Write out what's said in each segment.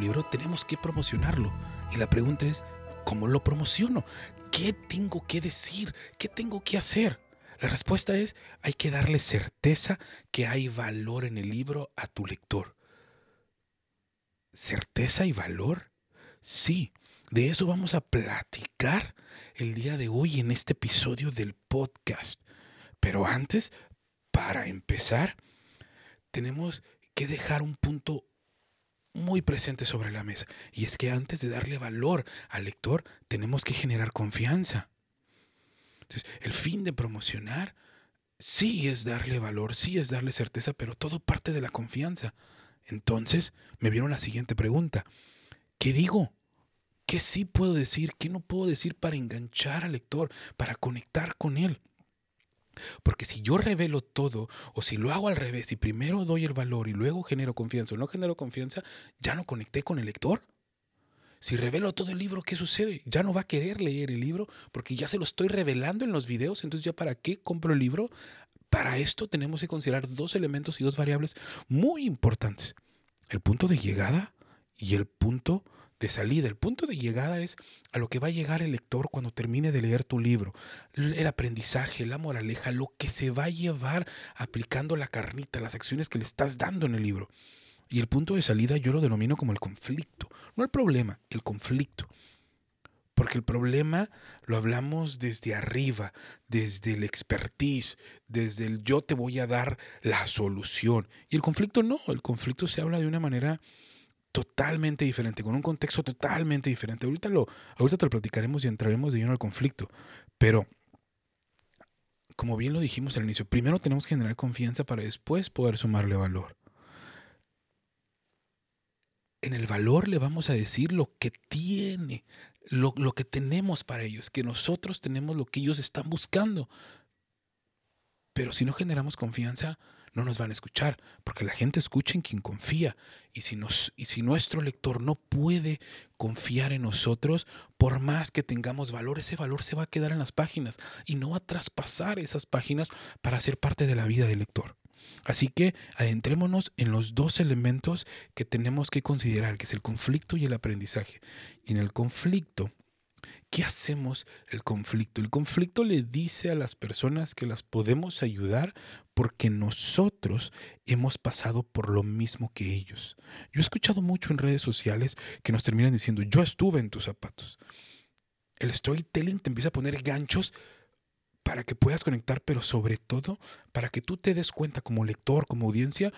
libro, tenemos que promocionarlo. Y la pregunta es, ¿cómo lo promociono? ¿Qué tengo que decir? ¿Qué tengo que hacer? La respuesta es, hay que darle certeza que hay valor en el libro a tu lector. ¿Certeza y valor? Sí, de eso vamos a platicar el día de hoy en este episodio del podcast. Pero antes, para empezar, tenemos que dejar un punto muy presente sobre la mesa. Y es que antes de darle valor al lector, tenemos que generar confianza. Entonces, el fin de promocionar sí es darle valor, sí es darle certeza, pero todo parte de la confianza. Entonces, me vieron la siguiente pregunta. ¿Qué digo? ¿Qué sí puedo decir? ¿Qué no puedo decir para enganchar al lector, para conectar con él? Porque si yo revelo todo, o si lo hago al revés, y primero doy el valor y luego genero confianza o no genero confianza, ya no conecté con el lector. Si revelo todo el libro, ¿qué sucede? Ya no va a querer leer el libro porque ya se lo estoy revelando en los videos. Entonces, ¿ya para qué compro el libro? Para esto tenemos que considerar dos elementos y dos variables muy importantes. El punto de llegada y el punto de salida. El punto de llegada es a lo que va a llegar el lector cuando termine de leer tu libro. El aprendizaje, la moraleja, lo que se va a llevar aplicando la carnita, las acciones que le estás dando en el libro. Y el punto de salida yo lo denomino como el conflicto. No el problema, el conflicto. Porque el problema lo hablamos desde arriba, desde el expertise, desde el yo te voy a dar la solución. Y el conflicto no, el conflicto se habla de una manera totalmente diferente, con un contexto totalmente diferente. Ahorita, lo, ahorita te lo platicaremos y entraremos de lleno al conflicto. Pero, como bien lo dijimos al inicio, primero tenemos que generar confianza para después poder sumarle valor en el valor le vamos a decir lo que tiene, lo, que tenemos para ellos, que nosotros tenemos lo que ellos están buscando. Pero si no generamos confianza, no nos van a escuchar, porque la gente escucha en quien confía. Y si, nos, y si nuestro lector no puede confiar en nosotros, por más que tengamos valor, ese valor se va a quedar en las páginas y no va a traspasar esas páginas para ser parte de la vida del lector. Así que adentrémonos en los dos elementos que tenemos que considerar, que es el conflicto y el aprendizaje. Y en el conflicto, ¿qué hacemos el conflicto? El conflicto le dice a las personas que las podemos ayudar porque nosotros hemos pasado por lo mismo que ellos. Yo he escuchado mucho en redes sociales que nos terminan diciendo, yo estuve en tus zapatos. El storytelling te empieza a poner ganchos para que puedas conectar, pero sobre todo para que tú te des cuenta como lector, como audiencia,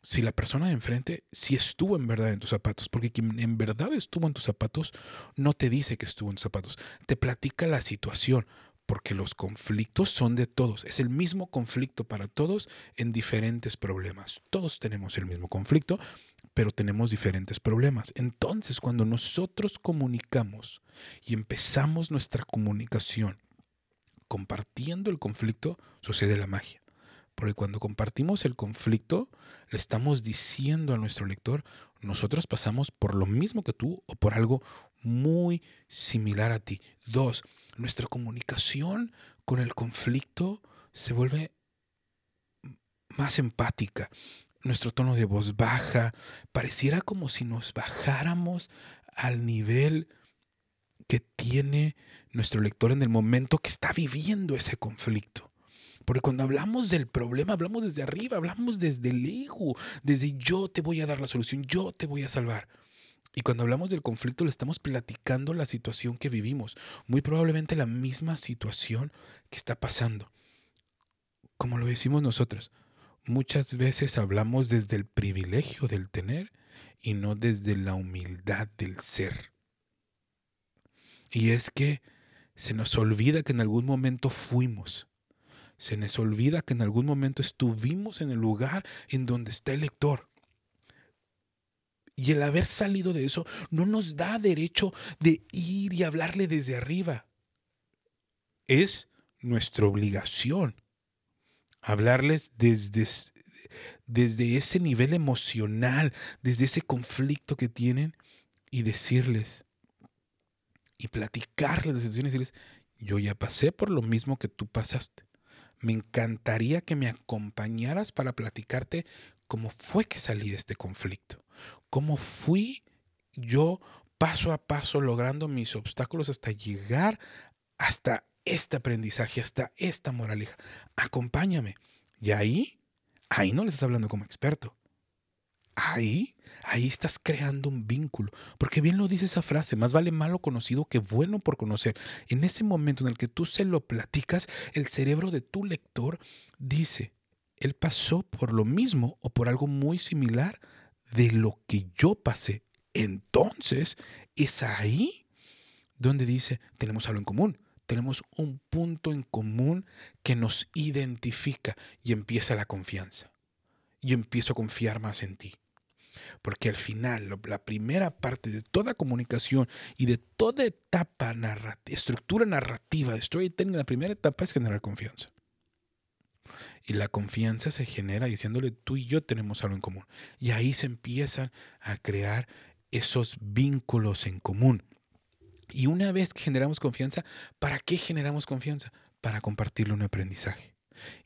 si la persona de enfrente, si estuvo en verdad en tus zapatos, porque quien en verdad estuvo en tus zapatos, no te dice que estuvo en tus zapatos, te platica la situación, porque los conflictos son de todos, es el mismo conflicto para todos en diferentes problemas. Todos tenemos el mismo conflicto, pero tenemos diferentes problemas. Entonces, cuando nosotros comunicamos y empezamos nuestra comunicación, compartiendo el conflicto sucede la magia. Porque cuando compartimos el conflicto, le estamos diciendo a nuestro lector, nosotros pasamos por lo mismo que tú o por algo muy similar a ti. Dos, nuestra comunicación con el conflicto se vuelve más empática. Nuestro tono de voz baja, pareciera como si nos bajáramos al nivel que tiene nuestro lector en el momento que está viviendo ese conflicto. Porque cuando hablamos del problema, hablamos desde arriba, hablamos desde el ego, desde yo te voy a dar la solución, yo te voy a salvar. Y cuando hablamos del conflicto, le estamos platicando la situación que vivimos, muy probablemente la misma situación que está pasando. Como lo decimos nosotros, muchas veces hablamos desde el privilegio del tener y no desde la humildad del ser. Y es que se nos olvida que en algún momento fuimos. Se nos olvida que en algún momento estuvimos en el lugar en donde está el lector. Y el haber salido de eso no nos da derecho de ir y hablarle desde arriba. Es nuestra obligación hablarles desde, desde ese nivel emocional, desde ese conflicto que tienen y decirles, y platicarles de situaciones y decirles, yo ya pasé por lo mismo que tú pasaste. Me encantaría que me acompañaras para platicarte cómo fue que salí de este conflicto. cómo fui yo paso a paso logrando mis obstáculos hasta llegar hasta este aprendizaje, hasta esta moraleja. Acompáñame. Y ahí, ahí no le estás hablando como experto. Ahí, ahí estás creando un vínculo. Porque bien lo dice esa frase, más vale malo conocido que bueno por conocer. En ese momento en el que tú se lo platicas, el cerebro de tu lector dice, él pasó por lo mismo o por algo muy similar de lo que yo pasé. Entonces, es ahí donde dice, tenemos algo en común tenemos un punto en común que nos identifica y empieza la confianza. Yo empiezo a confiar más en ti. Porque al final, la primera parte de toda comunicación y de toda etapa narrativa, estructura narrativa de storytelling, la primera etapa es generar confianza. Y la confianza se genera diciéndole tú y yo tenemos algo en común. Y ahí se empiezan a crear esos vínculos en común. Y una vez que generamos confianza, ¿para qué generamos confianza? Para compartirle un aprendizaje.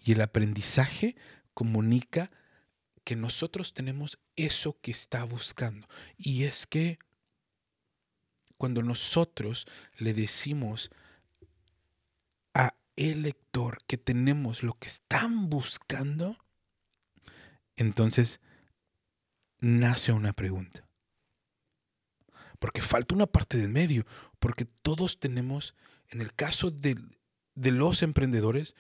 Y el aprendizaje comunica que nosotros tenemos eso que está buscando. Y es que cuando nosotros le decimos a el lector que tenemos lo que están buscando, entonces nace una pregunta porque falta una parte del medio, porque todos tenemos, en el caso de, los emprendedores,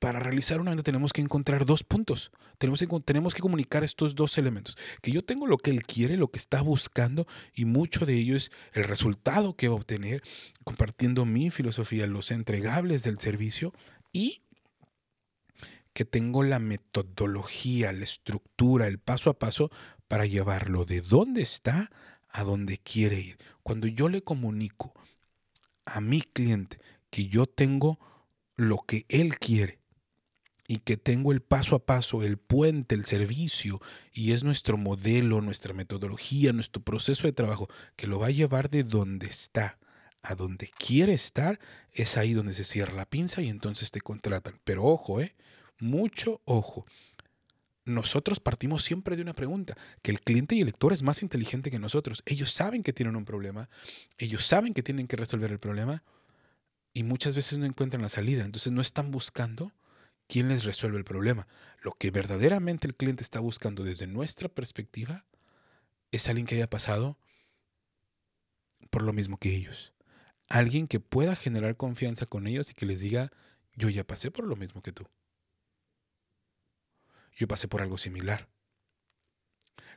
para realizar una venta tenemos que encontrar dos puntos. Tenemos que, tenemos que comunicar estos dos elementos. Que yo tengo lo que él quiere, lo que está buscando, y mucho de ello es el resultado que va a obtener compartiendo mi filosofía, los entregables del servicio, y que tengo la metodología, la estructura, el paso a paso para llevarlo de dónde está a donde quiere ir. Cuando yo le comunico a mi cliente que yo tengo lo que él quiere y que tengo el paso a paso, el puente, el servicio, y es nuestro modelo, nuestra metodología, nuestro proceso de trabajo, que lo va a llevar de donde está a donde quiere estar, es ahí donde se cierra la pinza y entonces te contratan. Pero ojo, eh, mucho ojo nosotros partimos siempre de una pregunta, que el cliente y el lector es más inteligente que nosotros. Ellos saben que tienen un problema, ellos saben que tienen que resolver el problema y muchas veces no encuentran la salida. Entonces no están buscando quién les resuelve el problema. Lo que verdaderamente el cliente está buscando desde nuestra perspectiva es alguien que haya pasado por lo mismo que ellos. Alguien que pueda generar confianza con ellos y que les diga, yo ya pasé por lo mismo que tú. Yo pasé por algo similar.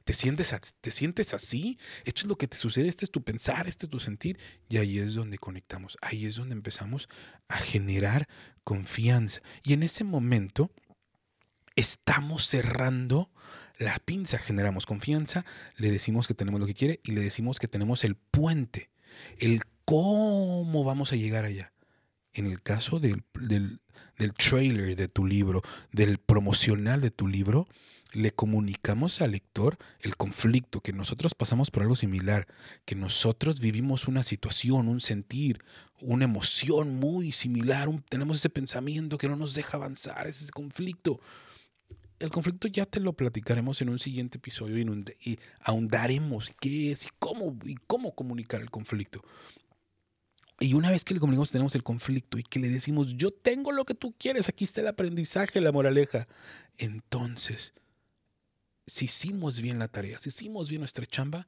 ¿Te sientes, ¿Te sientes así? Esto es lo que te sucede, este es tu pensar, este es tu sentir. Y ahí es donde conectamos, ahí es donde empezamos a generar confianza. Y en ese momento estamos cerrando la pinza, generamos confianza, le decimos que tenemos lo que quiere y le decimos que tenemos el puente, el cómo vamos a llegar allá. En el caso del, del trailer de tu libro, del promocional de tu libro, le comunicamos al lector el conflicto, que nosotros pasamos por algo similar, que nosotros vivimos una situación, un sentir, una emoción muy similar, tenemos ese pensamiento que no nos deja avanzar, ese conflicto. El conflicto ya te lo platicaremos en un siguiente episodio y, y ahondaremos qué es y cómo, y cómo comunicar el conflicto. Y una vez que le comunicamos tenemos el conflicto y que le decimos, yo tengo lo que tú quieres, aquí está el aprendizaje, la moraleja. Entonces, si hicimos bien la tarea, si hicimos bien nuestra chamba,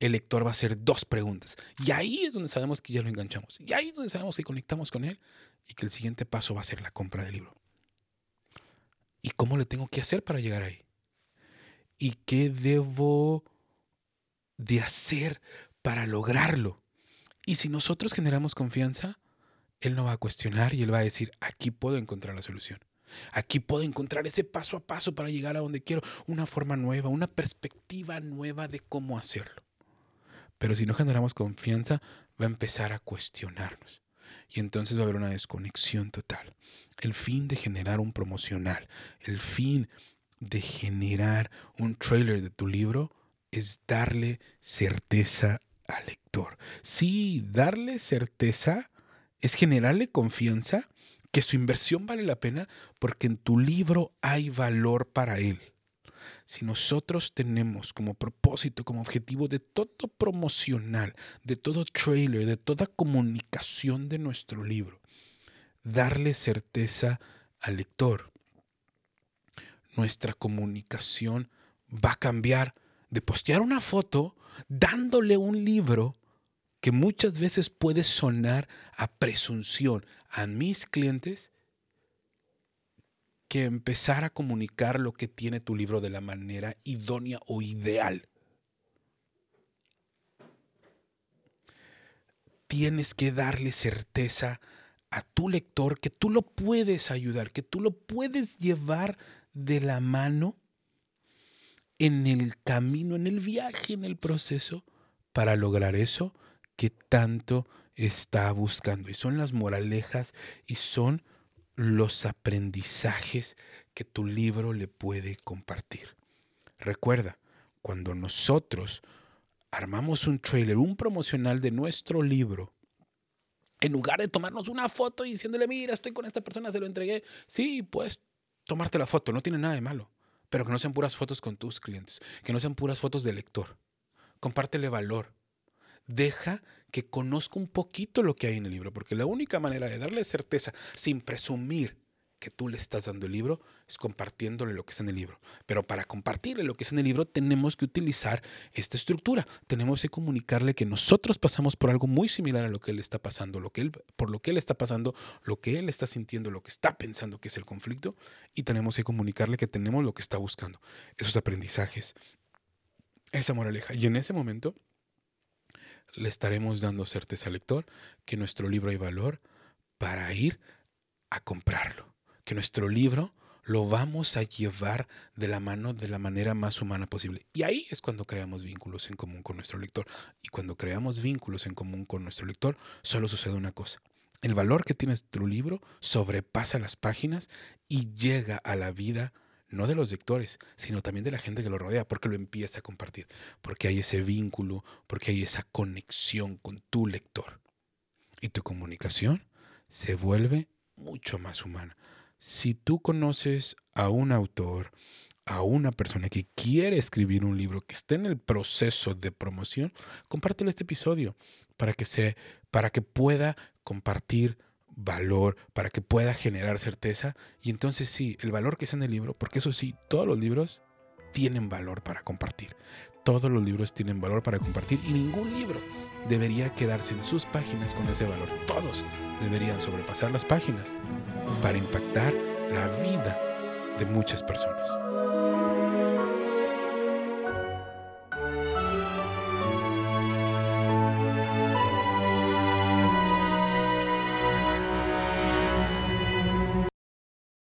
el lector va a hacer dos preguntas. Y ahí es donde sabemos que ya lo enganchamos. Y ahí es donde sabemos que conectamos con él y que el siguiente paso va a ser la compra del libro. ¿Y cómo le tengo que hacer para llegar ahí? ¿Y qué debo de hacer para lograrlo? Y si nosotros generamos confianza, Él no va a cuestionar y Él va a decir, aquí puedo encontrar la solución. Aquí puedo encontrar ese paso a paso para llegar a donde quiero, una forma nueva, una perspectiva nueva de cómo hacerlo. Pero si no generamos confianza, va a empezar a cuestionarnos. Y entonces va a haber una desconexión total. El fin de generar un promocional, el fin de generar un trailer de tu libro es darle certeza al lector. Sí, darle certeza es generarle confianza que su inversión vale la pena porque en tu libro hay valor para él. si nosotros tenemos como propósito, como objetivo de todo promocional, de todo trailer, de toda comunicación de nuestro libro, darle certeza al lector, nuestra comunicación va a cambiar de postear una foto dándole un libro que muchas veces puede sonar a presunción a mis clientes que empezar a comunicar lo que tiene tu libro de la manera idónea o ideal. Tienes que darle certeza a tu lector que tú lo puedes ayudar, que tú lo puedes llevar de la mano en el camino, en el viaje, en el proceso, para lograr eso que tanto está buscando. Y son las moralejas y son los aprendizajes que tu libro le puede compartir. Recuerda, cuando nosotros armamos un trailer, un promocional de nuestro libro, en lugar de tomarnos una foto y diciéndole, mira, estoy con esta persona, se lo entregué, sí, puedes tomarte la foto, no tiene nada de malo, pero que no sean puras fotos con tus clientes, que no sean puras fotos de lector. Compártele valor. Deja que conozca un poquito lo que hay en el libro, porque la única manera de darle certeza sin presumir que tú le estás dando el libro es compartiéndole lo que está en el libro. Pero para compartirle lo que está en el libro tenemos que utilizar esta estructura. Tenemos que comunicarle que nosotros pasamos por algo muy similar a lo que él está pasando, lo que él, por lo que él está pasando, lo que él está sintiendo, lo que está pensando que es el conflicto y tenemos que comunicarle que tenemos lo que está buscando, esos aprendizajes, esa moraleja. Y en ese momento le estaremos dando certeza al lector que nuestro libro hay valor para ir a comprarlo, que nuestro libro lo vamos a llevar de la mano de la manera más humana posible. Y ahí es cuando creamos vínculos en común con nuestro lector. Y cuando creamos vínculos en común con nuestro lector, solo sucede una cosa. El valor que tiene tu libro sobrepasa las páginas y llega a la vida no de los lectores, sino también de la gente que lo rodea, porque lo empieza a compartir, porque hay ese vínculo, porque hay esa conexión con tu lector. Y tu comunicación se vuelve mucho más humana. Si tú conoces a un autor, a una persona que quiere escribir un libro, que está en el proceso de promoción, compártelo este episodio para que, se, para que pueda compartir valor, para que pueda generar certeza. Y entonces sí, el valor que está en el libro, porque eso sí, todos los libros tienen valor para compartir. Todos los libros tienen valor para compartir y ningún libro debería quedarse en sus páginas con ese valor. Todos deberían sobrepasar las páginas para impactar la vida de muchas personas.